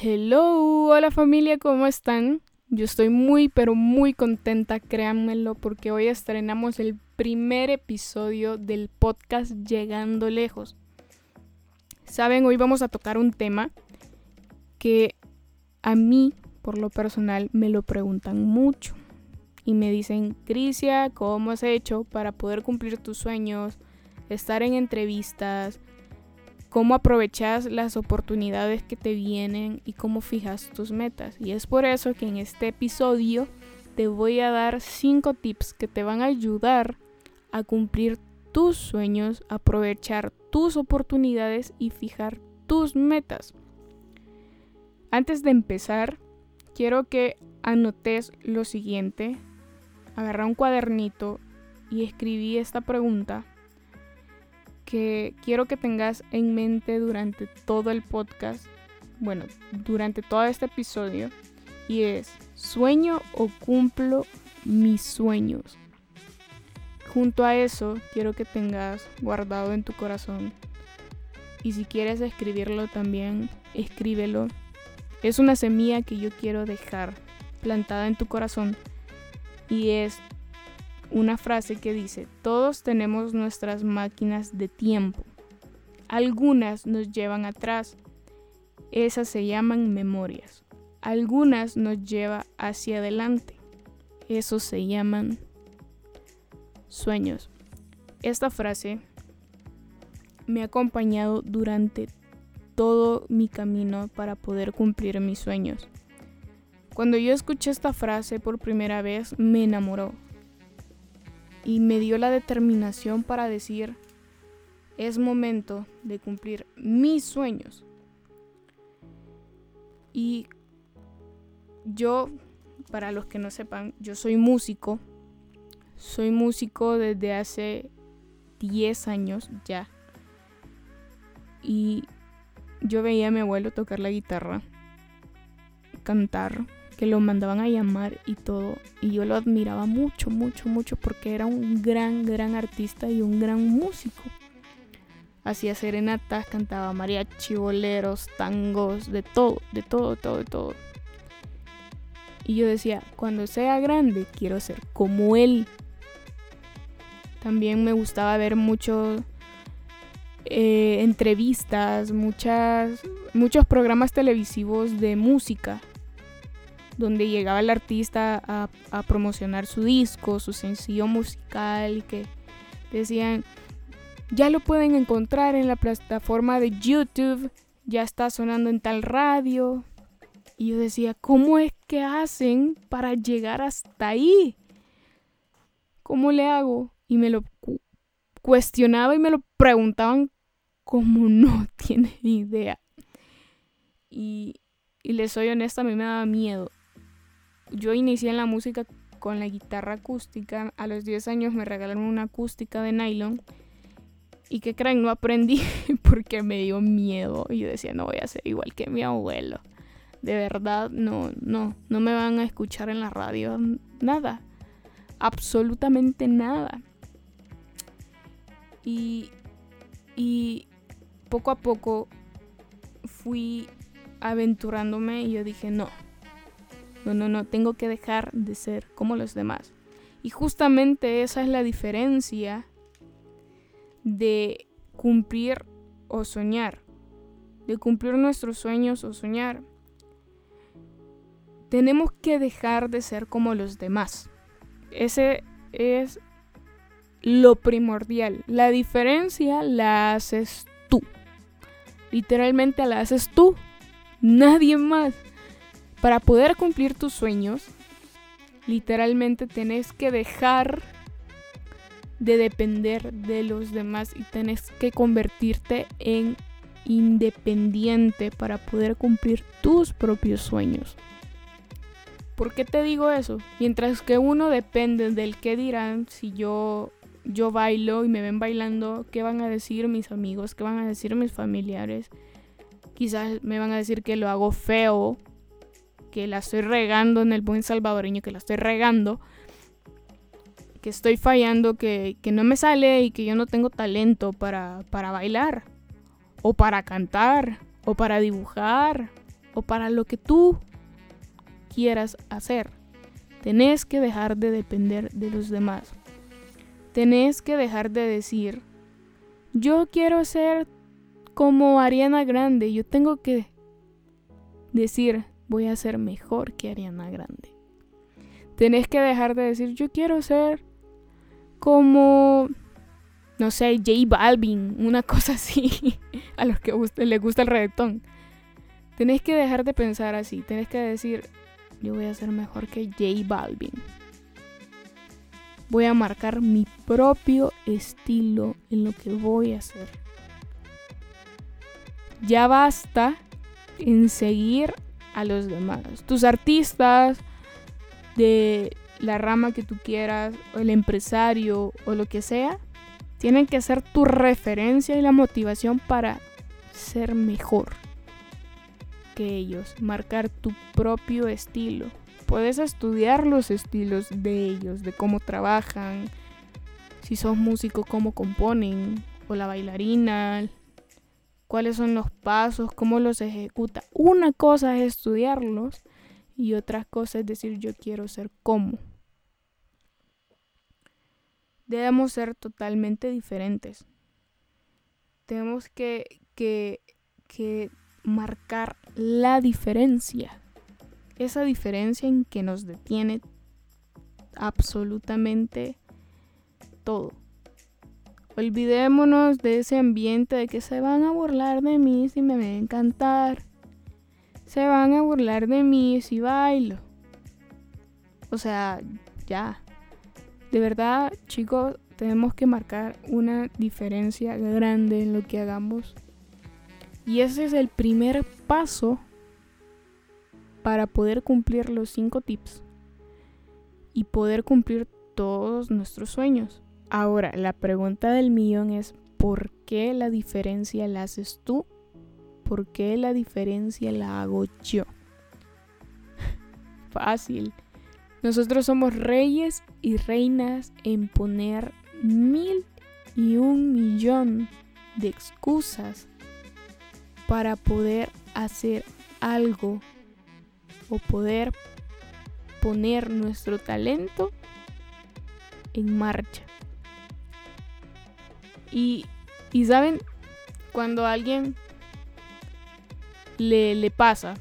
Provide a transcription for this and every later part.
Hello, hola familia, ¿cómo están? Yo estoy muy pero muy contenta, créanmelo, porque hoy estrenamos el primer episodio del podcast Llegando Lejos. Saben, hoy vamos a tocar un tema que a mí, por lo personal, me lo preguntan mucho. Y me dicen, Crisia, ¿cómo has hecho para poder cumplir tus sueños, estar en entrevistas, cómo aprovechas las oportunidades que te vienen y cómo fijas tus metas. Y es por eso que en este episodio te voy a dar 5 tips que te van a ayudar a cumplir tus sueños, aprovechar tus oportunidades y fijar tus metas. Antes de empezar, quiero que anotes lo siguiente. Agarra un cuadernito y escribí esta pregunta que quiero que tengas en mente durante todo el podcast, bueno, durante todo este episodio, y es, ¿sueño o cumplo mis sueños? Junto a eso, quiero que tengas guardado en tu corazón, y si quieres escribirlo también, escríbelo. Es una semilla que yo quiero dejar plantada en tu corazón, y es una frase que dice, todos tenemos nuestras máquinas de tiempo. Algunas nos llevan atrás. Esas se llaman memorias. Algunas nos lleva hacia adelante. Esos se llaman sueños. Esta frase me ha acompañado durante todo mi camino para poder cumplir mis sueños. Cuando yo escuché esta frase por primera vez, me enamoró y me dio la determinación para decir, es momento de cumplir mis sueños. Y yo, para los que no sepan, yo soy músico. Soy músico desde hace 10 años ya. Y yo veía a mi abuelo tocar la guitarra, cantar, que lo mandaban a llamar y todo. Y yo lo admiraba mucho, mucho, mucho porque era un gran, gran artista y un gran músico. Hacía serenatas, cantaba mariachi, boleros, tangos, de todo, de todo, todo, de todo. Y yo decía, cuando sea grande quiero ser como él. También me gustaba ver muchos eh, entrevistas, muchas, muchos programas televisivos de música donde llegaba el artista a, promocionar su disco, su sencillo musical, y que decían, ya lo pueden encontrar en la plataforma de YouTube, ya está sonando en tal radio. Y yo decía, ¿cómo es que hacen para llegar hasta ahí? ¿Cómo le hago? Y me lo cuestionaba y me lo preguntaban como no tiene idea. Y, y les soy honesta, a mí me daba miedo yo inicié en la música con la guitarra acústica. A los 10 años me regalaron una acústica de nylon. Y que creen, no aprendí porque me dio miedo. Y yo decía, no voy a ser igual que mi abuelo. De verdad, no, no, no me van a escuchar en la radio. Nada. Absolutamente nada. Y, y poco a poco fui aventurándome y yo dije, no, no, no, no, tengo que dejar de ser como los demás. Y justamente esa es la diferencia de cumplir o soñar. De cumplir nuestros sueños o soñar. Tenemos que dejar de ser como los demás. Ese es lo primordial. La diferencia la haces tú. Literalmente la haces tú. Nadie más. Para poder cumplir tus sueños, literalmente tenés que dejar de depender de los demás y tenés que convertirte en independiente para poder cumplir tus propios sueños. ¿Por qué te digo eso? Mientras que uno depende del qué dirán si yo yo bailo y me ven bailando, ¿qué van a decir mis amigos? ¿Qué van a decir mis familiares? Quizás me van a decir que lo hago feo que la estoy regando en el buen salvadoreño, que la estoy regando, que estoy fallando, que, no me sale y que yo no tengo talento para, para bailar, o para cantar, o para dibujar, o para lo que tú quieras hacer. Tenés que dejar de depender de los demás. Tenés que dejar de decir, yo quiero ser como Ariana Grande. Yo tengo que decir, voy a ser mejor que Ariana Grande. Tenés que dejar de decir, yo quiero ser como, no sé, J Balvin, una cosa así, a los que les gusta el reggaetón. Tenés que dejar de pensar así, tenés que decir, yo voy a ser mejor que J Balvin. Voy a marcar mi propio estilo en lo que voy a hacer. Ya basta en seguir a los demás. Tus artistas de la rama que tú quieras, o el empresario, o lo que sea, tienen que ser tu referencia y la motivación para ser mejor que ellos, marcar tu propio estilo. Puedes estudiar los estilos de ellos, de cómo trabajan, si sos músico, cómo componen, o la bailarina, cuáles son los pasos, cómo los ejecuta. Una cosa es estudiarlos y otra cosa es decir yo quiero ser como. Debemos ser totalmente diferentes. Tenemos que, que, que marcar la diferencia. Esa diferencia en que nos detiene absolutamente todo. Olvidémonos de ese ambiente de que se van a burlar de mí si me ven cantar. Se van a burlar de mí si bailo. O sea, ya. De verdad, chicos, tenemos que marcar una diferencia grande en lo que hagamos y ese es el primer paso para poder cumplir los cinco tips y poder cumplir todos nuestros sueños. Ahora, la pregunta del millón es, ¿por qué la diferencia la haces tú? ¿Por qué la diferencia la hago yo? Fácil. Nosotros somos reyes y reinas en poner mil y un millón de excusas para poder hacer algo o poder poner nuestro talento en marcha. Y, saben, cuando a alguien le, le pasa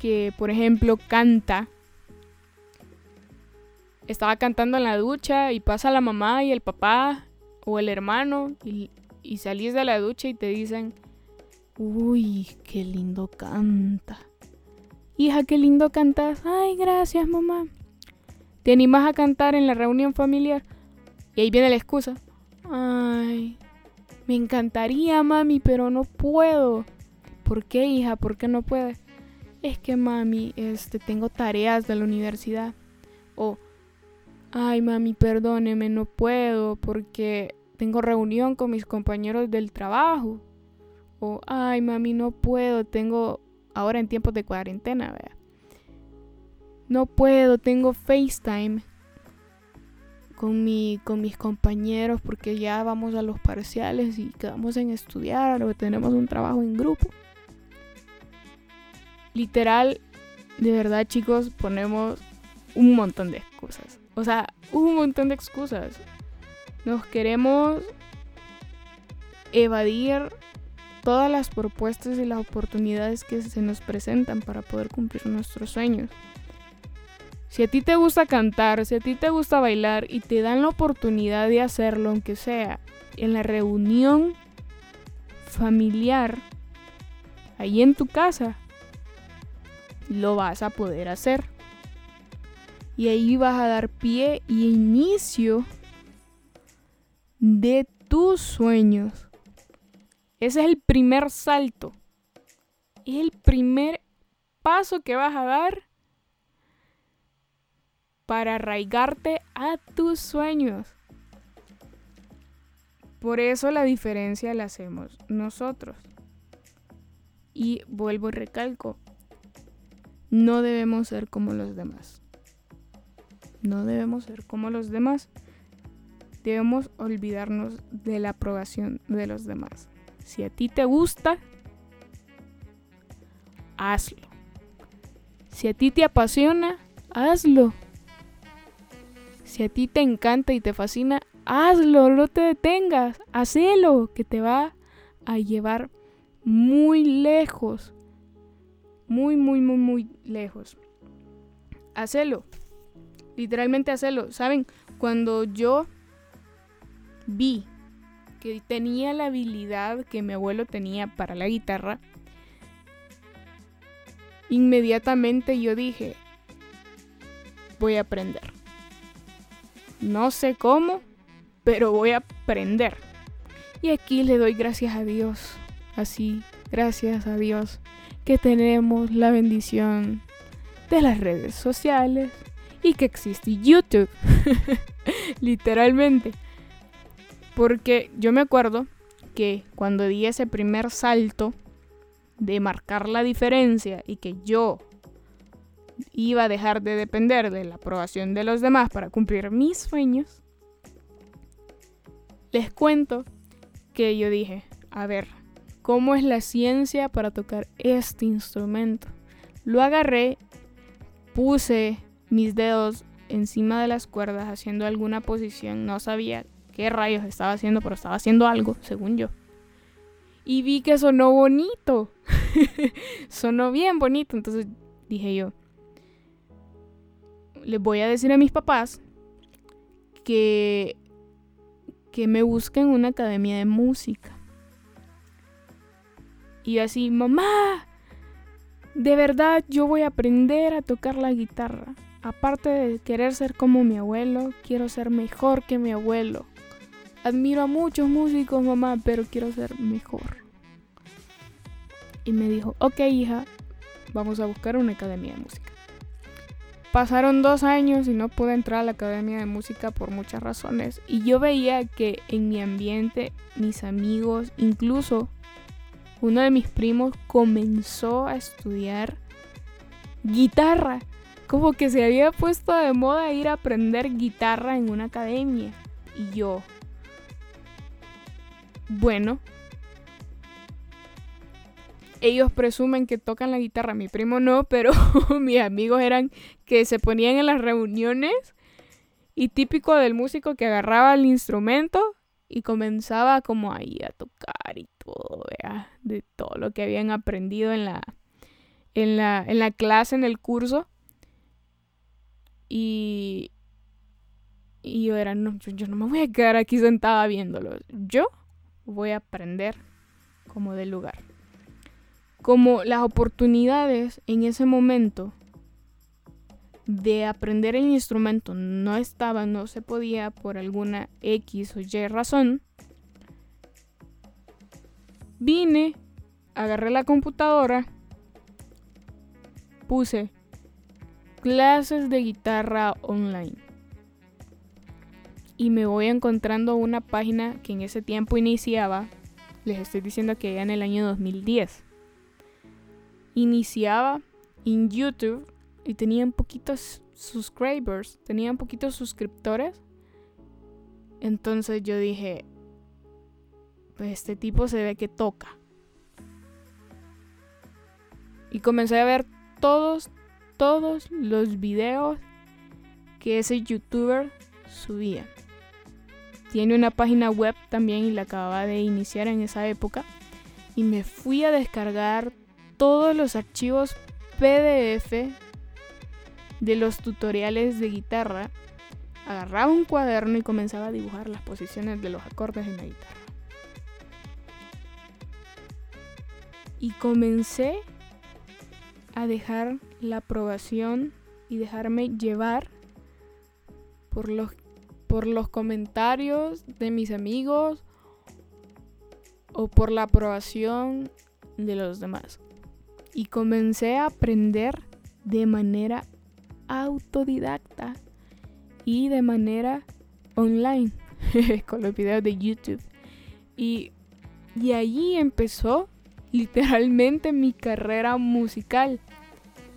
que, por ejemplo, canta, estaba cantando en la ducha y pasa la mamá y el papá o el hermano y, y salís de la ducha y te dicen, Uy, qué lindo canta. Hija, qué lindo cantas. Ay, gracias, mamá. ¿Te animas a cantar en la reunión familiar? Y ahí viene la excusa. Ay, me encantaría, mami, pero no puedo. ¿Por qué, hija? ¿Por qué no puedes? Es que, mami, este, tengo tareas de la universidad. O, ay, mami, perdóneme, no puedo porque tengo reunión con mis compañeros del trabajo. O, ay, mami, no puedo, tengo ahora en tiempos de cuarentena, vea. No puedo, tengo FaceTime con, mi, con mis compañeros porque ya vamos a los parciales y quedamos en estudiar o tenemos un trabajo en grupo. Literal, de verdad chicos, ponemos un montón de excusas. O sea, un montón de excusas. Nos queremos evadir todas las propuestas y las oportunidades que se nos presentan para poder cumplir nuestros sueños. Si a ti te gusta cantar, si a ti te gusta bailar y te dan la oportunidad de hacerlo, aunque sea en la reunión familiar, ahí en tu casa, lo vas a poder hacer. Y ahí vas a dar pie y inicio de tus sueños. Ese es el primer salto. Es el primer paso que vas a dar para arraigarte a tus sueños. Por eso la diferencia la hacemos nosotros. Y vuelvo y recalco, no debemos ser como los demás. No debemos ser como los demás. Debemos olvidarnos de la aprobación de los demás. Si a ti te gusta, hazlo. Si a ti te apasiona, hazlo. Si a ti te encanta y te fascina, hazlo, no te detengas, hacelo, que te va a llevar muy lejos. Muy, muy, muy, muy lejos. Hacelo. Literalmente hacelo. ¿Saben? Cuando yo vi que tenía la habilidad que mi abuelo tenía para la guitarra, inmediatamente yo dije, voy a aprender. No sé cómo, pero voy a aprender. Y aquí le doy gracias a Dios. Así, gracias a Dios que tenemos la bendición de las redes sociales y que existe YouTube. Literalmente. Porque yo me acuerdo que cuando di ese primer salto de marcar la diferencia y que yo iba a dejar de depender de la aprobación de los demás para cumplir mis sueños, les cuento que yo dije, a ver, ¿cómo es la ciencia para tocar este instrumento? Lo agarré, puse mis dedos encima de las cuerdas haciendo alguna posición, no sabía qué rayos estaba haciendo, pero estaba haciendo algo, según yo. Y vi que sonó bonito. sonó bien bonito. Entonces dije yo, les voy a decir a mis papás que, que me busquen una academia de música. Y así, mamá, de verdad yo voy a aprender a tocar la guitarra. Aparte de querer ser como mi abuelo, quiero ser mejor que mi abuelo. Admiro a muchos músicos, mamá, pero quiero ser mejor. Y me dijo, ok hija, vamos a buscar una academia de música. Pasaron dos años y no pude entrar a la academia de música por muchas razones. Y yo veía que en mi ambiente, mis amigos, incluso uno de mis primos comenzó a estudiar guitarra. Como que se había puesto de moda ir a aprender guitarra en una academia. Y yo, bueno, ellos presumen que tocan la guitarra, mi primo no, pero mis amigos eran que se ponían en las reuniones y típico del músico que agarraba el instrumento y comenzaba como ahí a tocar y todo, ¿vea? de todo lo que habían aprendido en la, en la, en la clase, en el curso. Y, y yo era, no, yo, yo no me voy a quedar aquí sentada viéndolo. Yo voy a aprender como del lugar como las oportunidades en ese momento de aprender el instrumento no estaban, no se podía por alguna X o Y razón, vine, agarré la computadora, puse clases de guitarra online. Y me voy encontrando una página que en ese tiempo iniciaba, les estoy diciendo que ya en el año 2010 iniciaba en YouTube y tenían poquitos subscribers, tenían poquitos suscriptores. Entonces yo dije, pues este tipo se ve que toca. Y comencé a ver todos, todos los videos que ese youtuber subía. Tiene una página web también y la acababa de iniciar en esa época. Y me fui a descargar todos los archivos PDF de los tutoriales de guitarra, agarraba un cuaderno y comenzaba a dibujar las posiciones de los acordes en la guitarra. Y comencé a dejar la aprobación y dejarme llevar por los, por los comentarios de mis amigos o por la aprobación de los demás y comencé a aprender de manera autodidacta y de manera online con los videos de YouTube. Y, y allí empezó literalmente mi carrera musical.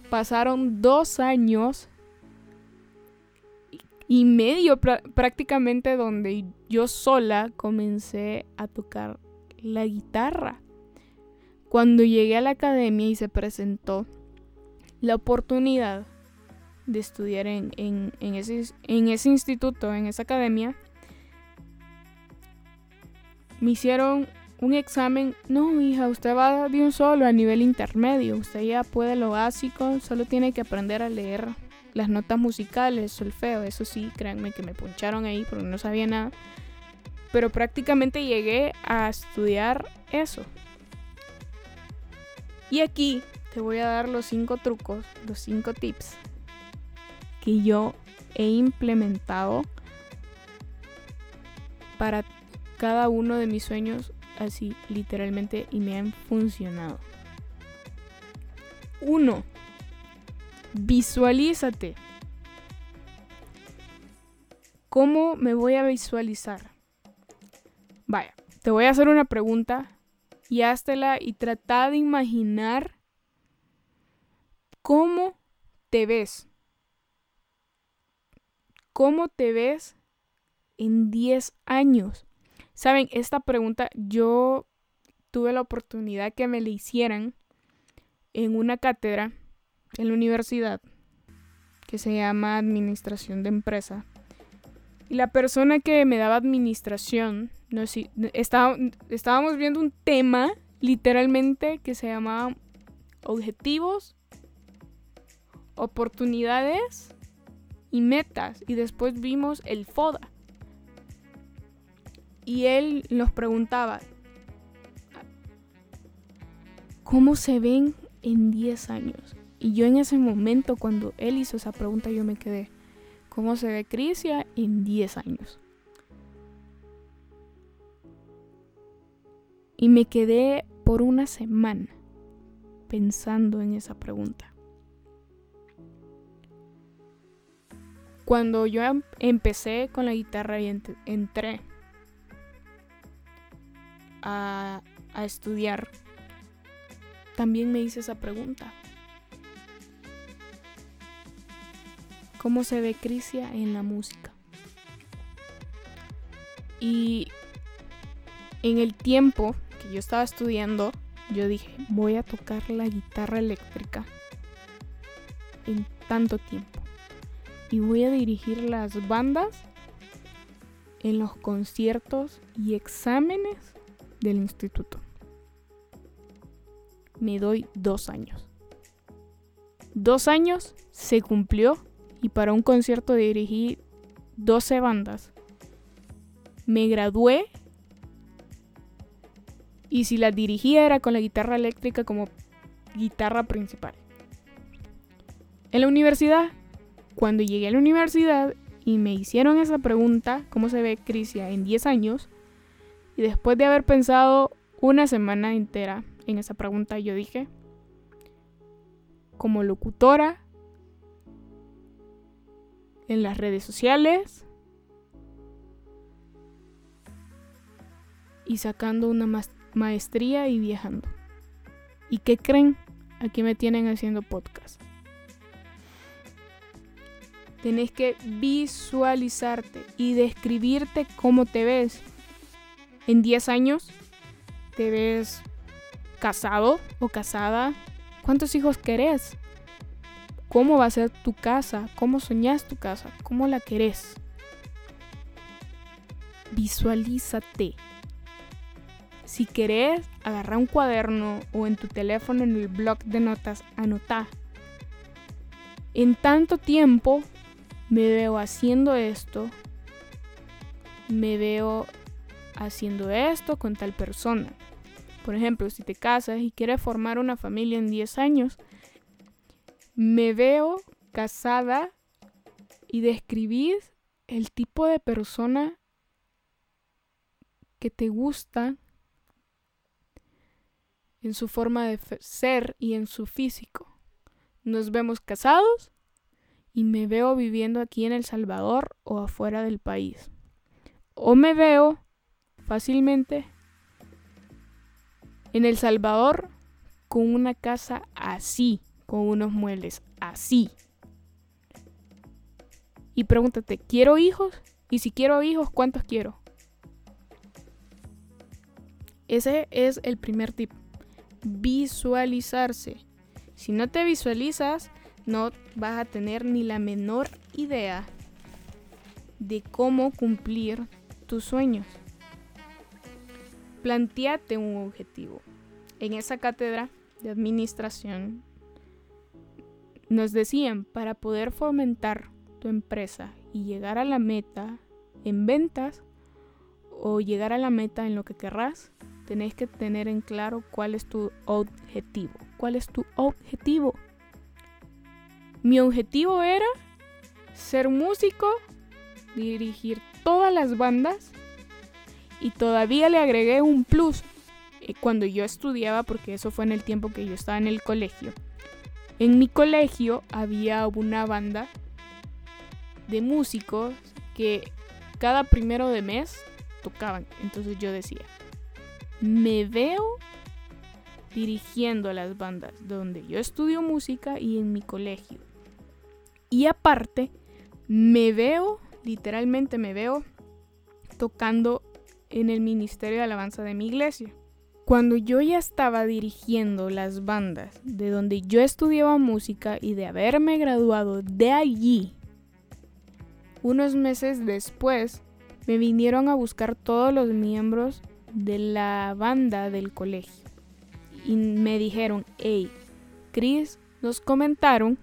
Pasaron dos años y medio prácticamente donde yo sola comencé a tocar la guitarra Cuando llegué a la academia y se presentó la oportunidad de estudiar en, ese, en ese instituto, en esa academia, me hicieron un examen. No, hija, usted va de un solo a nivel intermedio. Usted ya puede lo básico, solo tiene que aprender a leer las notas musicales, solfeo. Eso sí, créanme que me poncharon ahí porque no sabía nada. Pero prácticamente llegué a estudiar eso. Y aquí te voy a dar los cinco trucos, los cinco tips que yo he implementado para cada uno de mis sueños así literalmente y me han funcionado. Uno, visualízate. ¿Cómo me voy a visualizar? Vaya, te voy a hacer una pregunta y háztela y trata de imaginar cómo te ves. ¿Cómo te ves en 10 años? Saben, esta pregunta yo tuve la oportunidad que me la hicieran en una cátedra en la universidad que se llama Administración de Empresa. Y la persona que me daba administración, no sé, estábamos viendo un tema literalmente que se llamaba objetivos, oportunidades y metas. Y después vimos el FODA. Y él nos preguntaba, ¿cómo se ven en 10 años? Y yo en ese momento, cuando él hizo esa pregunta, yo me quedé, ¿cómo se ve Crisia en 10 años? Y me quedé por una semana pensando en esa pregunta. Cuando yo em-, empecé con la guitarra y entré a, a estudiar, también me hice esa pregunta. Cómo se ve Crisia en la música. Y en el tiempo que yo estaba estudiando, yo dije, voy a tocar la guitarra eléctrica en tanto tiempo. Y voy a dirigir las bandas en los conciertos y exámenes del instituto. Me doy dos años. Dos años se cumplió y para un concierto dirigí 12 bandas. Me gradué y si las dirigía era con la guitarra eléctrica como guitarra principal. En la universidad, cuando llegué a la universidad y me hicieron esa pregunta, ¿cómo se ve Crisia en 10 años? Y después de haber pensado una semana entera en esa pregunta, yo dije, como locutora, en las redes sociales y sacando una maestría y viajando. ¿Y qué creen? Aquí me tienen haciendo podcast. Tenés que visualizarte y describirte cómo te ves. En 10 años, ¿te ves casado o casada? ¿Cuántos hijos querés? Cómo va a ser tu casa, cómo soñas tu casa, cómo la querés. Visualízate. Si querés, agarra un cuaderno o en tu teléfono en el blog de notas, anota. En tanto tiempo me veo haciendo esto, me veo haciendo esto con tal persona. Por ejemplo, si te casas y quieres formar una familia en 10 años, me veo casada y describís el tipo de persona que te gusta en su forma de ser y en su físico. Nos vemos casados y me veo viviendo aquí en El Salvador o afuera del país. O me veo fácilmente en El Salvador con una casa así con unos muebles así. Y pregúntate, ¿quiero hijos? Y si quiero hijos, ¿cuántos quiero? Ese es el primer tip. visualizarse. Si no te visualizas, no vas a tener ni la menor idea de cómo cumplir tus sueños. Planteate un objetivo. En esa cátedra de administración nos decían, para poder fomentar tu empresa y llegar a la meta en ventas o llegar a la meta en lo que querrás, tenés que tener en claro cuál es tu objetivo. ¿Cuál es tu objetivo? Mi objetivo era ser músico, dirigir todas las bandas y todavía le agregué un plus eh, cuando yo estudiaba, porque eso fue en el tiempo que yo estaba en el colegio. En mi colegio había una banda de músicos que cada primero de mes tocaban. Entonces yo decía, me veo dirigiendo las bandas donde yo estudio música y en mi colegio. Y aparte, me veo, literalmente me veo tocando en el Ministerio de Alabanza de mi iglesia. Cuando yo ya estaba dirigiendo las bandas de donde yo estudiaba música y de haberme graduado de allí, unos meses después me vinieron a buscar todos los miembros de la banda del colegio. Y me dijeron, hey, Chris, nos comentaron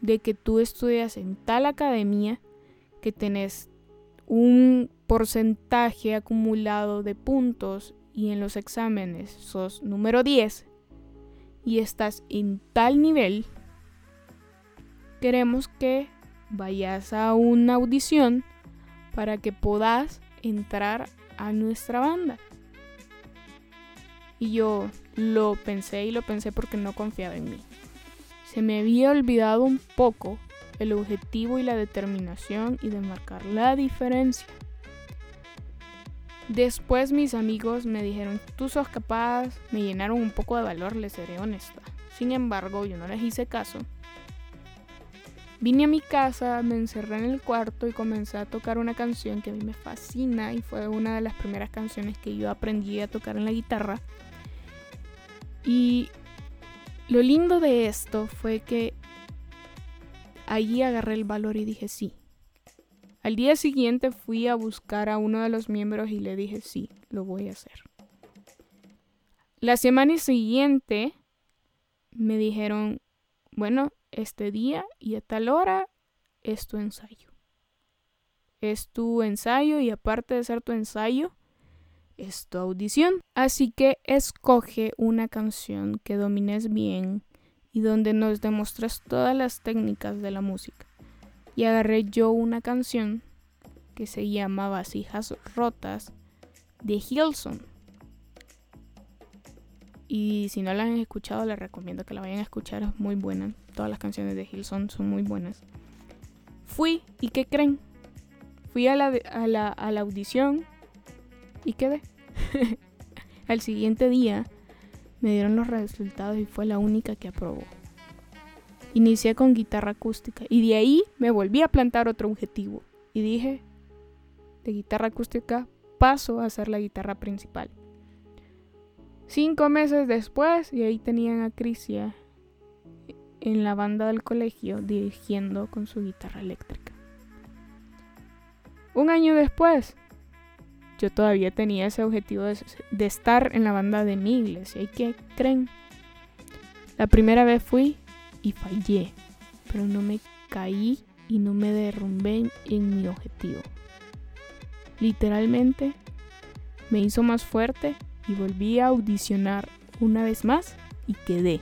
de que tú estudias en tal academia, que tenés un porcentaje acumulado de puntos y en los exámenes sos número 10 y estás en tal nivel, queremos que vayas a una audición para que puedas entrar a nuestra banda. Y yo lo pensé y lo pensé porque no confiaba en mí. Se me había olvidado un poco el objetivo y la determinación y de marcar la diferencia. Después mis amigos me dijeron, tú sos capaz, me llenaron un poco de valor, les seré honesta. Sin embargo, yo no les hice caso. Vine a mi casa, me encerré en el cuarto y comencé a tocar una canción que a mí me fascina y fue una de las primeras canciones que yo aprendí a tocar en la guitarra. Y lo lindo de esto fue que allí agarré el valor y dije sí, al día siguiente fui a buscar a uno de los miembros y le dije, sí, lo voy a hacer. La semana siguiente me dijeron, bueno, este día y a tal hora es tu ensayo. Es tu ensayo y aparte de ser tu ensayo, es tu audición. Así que escoge una canción que domines bien y donde nos demuestres todas las técnicas de la música y agarré yo una canción que se llama Vasijas Rotas de Hilson. Y si no la han escuchado, les recomiendo que la vayan a escuchar, es muy buena. Todas las canciones de Hilson son muy buenas. Fui, ¿y qué creen? Fui a la, a la, a la audición y quedé. Al siguiente día me dieron los resultados y fue la única que aprobó. Inicié con guitarra acústica y de ahí me volví a plantar otro objetivo y dije, de guitarra acústica paso a hacer la guitarra principal. Cinco meses después, y ahí tenían a Crisia en la banda del colegio dirigiendo con su guitarra eléctrica. Un año después, yo todavía tenía ese objetivo de, de, estar en la banda de mi iglesia. ¿Y qué creen? La primera vez fui y fallé, pero no me caí y no me derrumbé en mi objetivo. Literalmente me hizo más fuerte y volví a audicionar una vez más y quedé.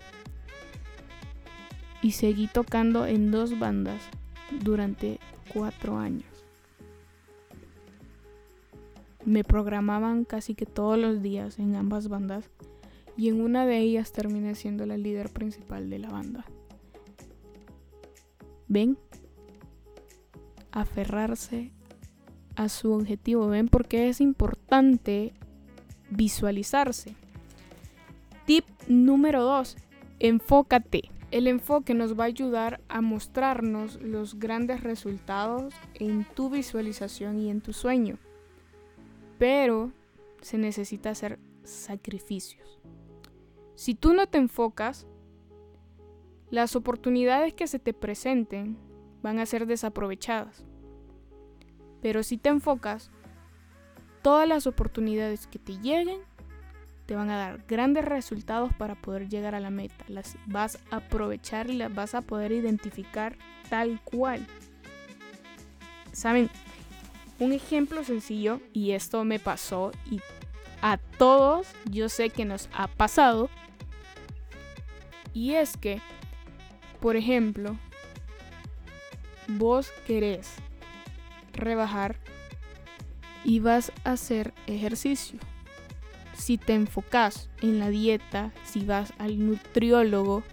Y seguí tocando en dos bandas durante cuatro años. Me programaban casi que todos los días en ambas bandas y en una de ellas terminé siendo la líder principal de la banda. ¿Ven? Aferrarse a su objetivo. ¿Ven por qué es importante visualizarse? Tip número 2. Enfócate. El enfoque nos va a ayudar a mostrarnos los grandes resultados en tu visualización y en tu sueño. Pero se necesita hacer sacrificios. Si tú no te enfocas, las oportunidades que se te presenten van a ser desaprovechadas. Pero si te enfocas, todas las oportunidades que te lleguen te van a dar grandes resultados para poder llegar a la meta. Las vas a aprovechar y las vas a poder identificar tal cual. ¿Saben? Un ejemplo sencillo, y esto me pasó y a todos yo sé que nos ha pasado, y es que, por ejemplo, vos querés rebajar y vas a hacer ejercicio. Si te enfocas en la dieta, si vas al nutriólogo,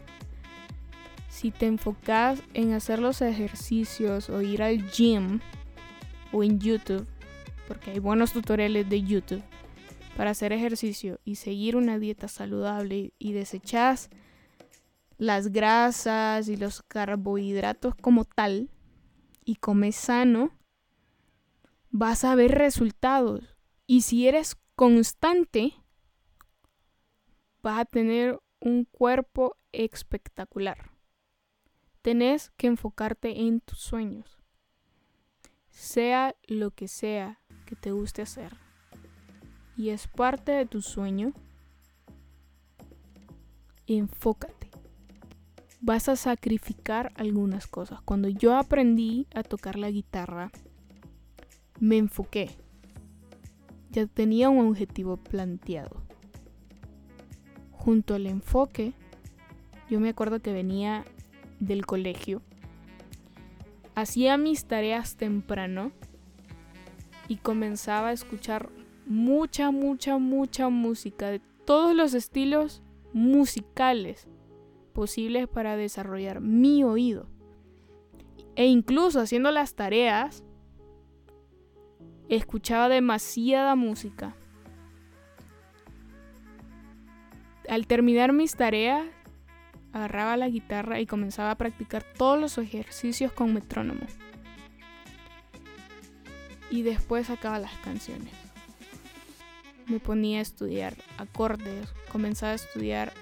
si te enfocas en hacer los ejercicios o ir al gym o en YouTube, porque hay buenos tutoriales de YouTube para hacer ejercicio y seguir una dieta saludable y desechas las grasas y los carbohidratos como tal y comes sano, vas a ver resultados. Y si eres constante, vas a tener un cuerpo espectacular. Tenés que enfocarte en tus sueños. Sea lo que sea que te guste hacer. Y es parte de tu sueño. Enfócate. Vas a sacrificar algunas cosas. Cuando yo aprendí a tocar la guitarra, me enfoqué. Ya tenía un objetivo planteado. Junto al enfoque, yo me acuerdo que venía del colegio, hacía mis tareas temprano y comenzaba a escuchar mucha, mucha, mucha música de todos los estilos musicales posibles para desarrollar mi oído. E incluso haciendo las tareas, escuchaba demasiada música. Al terminar mis tareas, agarraba la guitarra y comenzaba a practicar todos los ejercicios con metrónomo. Y después sacaba las canciones. Me ponía a estudiar acordes, comenzaba a estudiar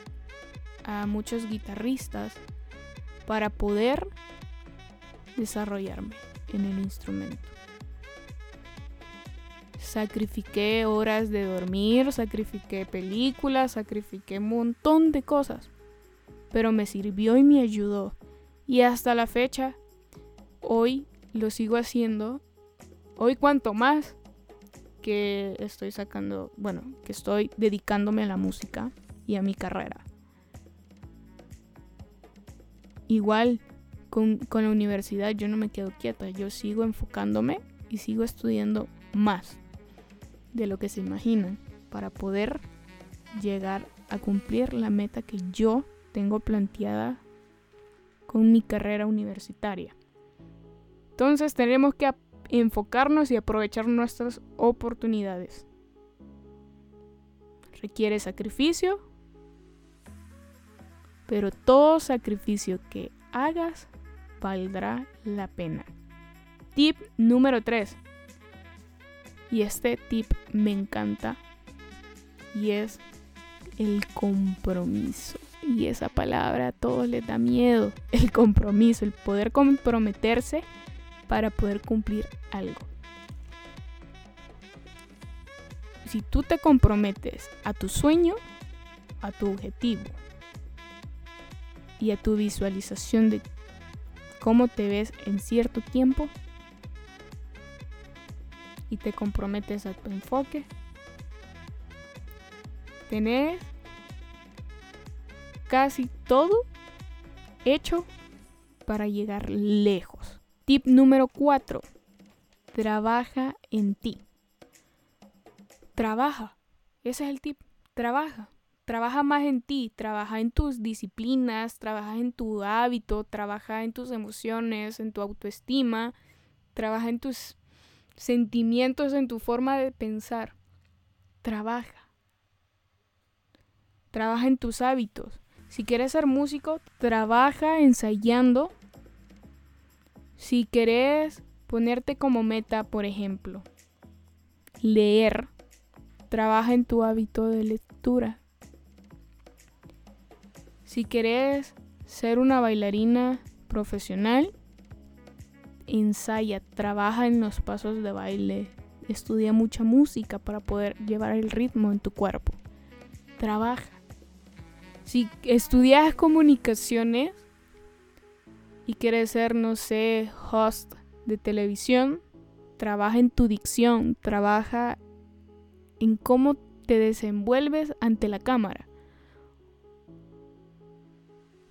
a muchos guitarristas para poder desarrollarme en el instrumento sacrifiqué horas de dormir, sacrifiqué películas, sacrifiqué un montón de cosas. Pero me sirvió y me ayudó. Y hasta la fecha, hoy lo sigo haciendo. Hoy cuanto más que estoy sacando, bueno, que estoy dedicándome a la música y a mi carrera. Igual con, con la universidad yo no me quedo quieta, yo sigo enfocándome y sigo estudiando más de lo que se imaginan para poder llegar a cumplir la meta que yo tengo planteada con mi carrera universitaria. Entonces tenemos que enfocarnos y aprovechar nuestras oportunidades. Requiere sacrificio, pero todo sacrificio que hagas valdrá la pena. Tip número 3. Y este tip me encanta. Y es el compromiso. Y esa palabra a todos les da miedo. El compromiso, el poder comprometerse para poder cumplir algo. Si tú te comprometes a tu sueño, a tu objetivo y a tu visualización de cómo te ves en cierto tiempo, y te comprometes a tu enfoque, tenés casi todo hecho para llegar lejos. Tip número 4. Trabaja en ti. Trabaja. Ese es el tip. Trabaja. Trabaja más en ti, trabaja en tus disciplinas, trabaja en tu hábito, trabaja en tus emociones, en tu autoestima, trabaja en tus sentimientos en tu forma de pensar. Trabaja. Trabaja en tus hábitos. Si quieres ser músico, trabaja ensayando. Si quieres ponerte como meta, por ejemplo, leer, trabaja en tu hábito de lectura. Si querés ser una bailarina profesional, ensaya, trabaja en los pasos de baile, estudia mucha música para poder llevar el ritmo en tu cuerpo. Trabaja. Si estudias comunicaciones y quieres ser, no sé, host de televisión, trabaja en tu dicción, trabaja en cómo te desenvuelves ante la cámara.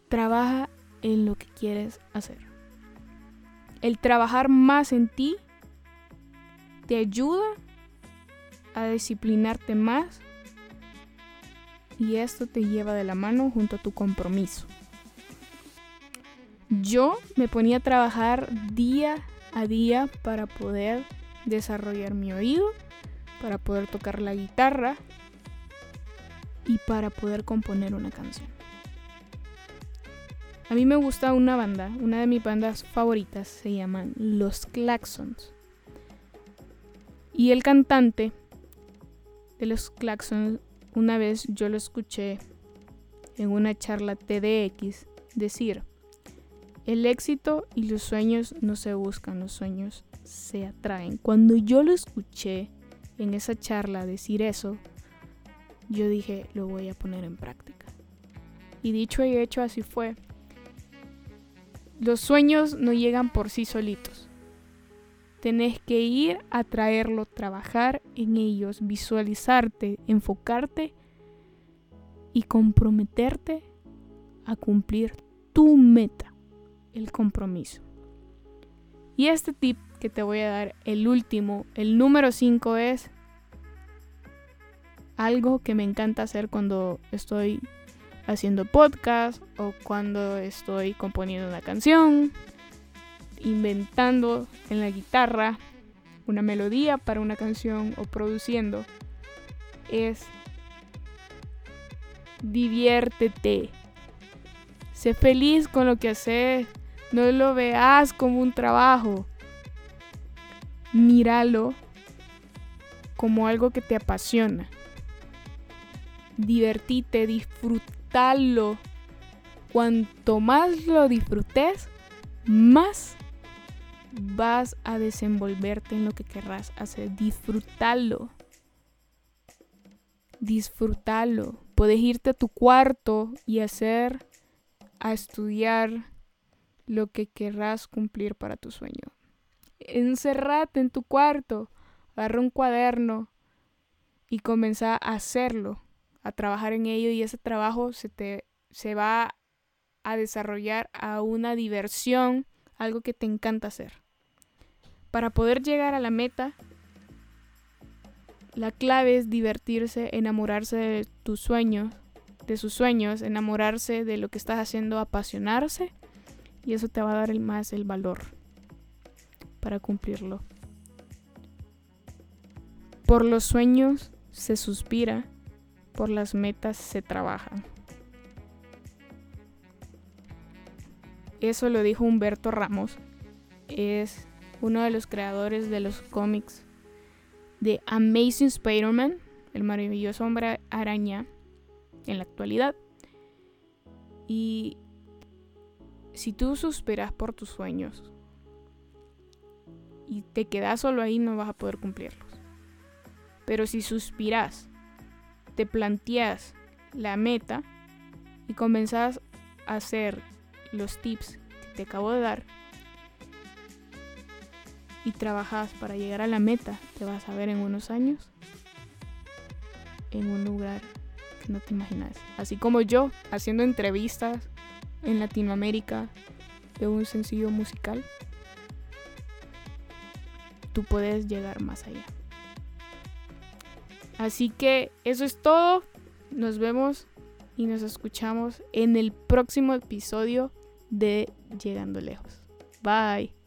Trabaja en lo que quieres hacer. El trabajar más en ti te ayuda a disciplinarte más y esto te lleva de la mano junto a tu compromiso. Yo me ponía a trabajar día a día para poder desarrollar mi oído, para poder tocar la guitarra y para poder componer una canción. A mí me gusta una banda, una de mis bandas favoritas se llaman Los Claxons. Y el cantante de Los Claxons, una vez yo lo escuché en una charla TDX decir, el éxito y los sueños no se buscan, los sueños se atraen. Cuando yo lo escuché en esa charla decir eso, yo dije, lo voy a poner en práctica. Y dicho y hecho, así fue. Los sueños no llegan por sí solitos. Tenés que ir a traerlo, trabajar en ellos, visualizarte, enfocarte y comprometerte a cumplir tu meta, el compromiso. Y este tip que te voy a dar, el último, el número 5 es algo que me encanta hacer cuando estoy haciendo podcast o cuando estoy componiendo una canción, inventando en la guitarra una melodía para una canción o produciendo, es diviértete. Sé feliz con lo que haces. No lo veas como un trabajo. Míralo como algo que te apasiona. Divertite, disfruta disfrutarlo. Cuanto más lo disfrutes, más vas a desenvolverte en lo que querrás hacer. Disfrutarlo. Disfrutarlo. Puedes irte a tu cuarto y hacer, a estudiar lo que querrás cumplir para tu sueño. Encerrate en tu cuarto, agarra un cuaderno y comienza a hacerlo a trabajar en ello y ese trabajo se, te, se va a desarrollar a una diversión, algo que te encanta hacer. Para poder llegar a la meta, la clave es divertirse, enamorarse de tus sueños, de sus sueños, enamorarse de lo que estás haciendo, apasionarse y eso te va a dar el más el valor para cumplirlo. Por los sueños se suspira por las metas se trabajan. Eso lo dijo Humberto Ramos. Es uno de los creadores de los cómics de Amazing Spider-Man, el maravilloso hombre araña en la actualidad. Y si tú suspiras por tus sueños y te quedas solo ahí, no vas a poder cumplirlos. Pero si suspiras te planteas la meta y comenzás a hacer los tips que te acabo de dar y trabajas para llegar a la meta, te vas a ver en unos años en un lugar que no te imaginas. Así como yo, haciendo entrevistas en Latinoamérica de un sencillo musical, tú puedes llegar más allá. Así que eso es todo. Nos vemos y nos escuchamos en el próximo episodio de Llegando Lejos. Bye.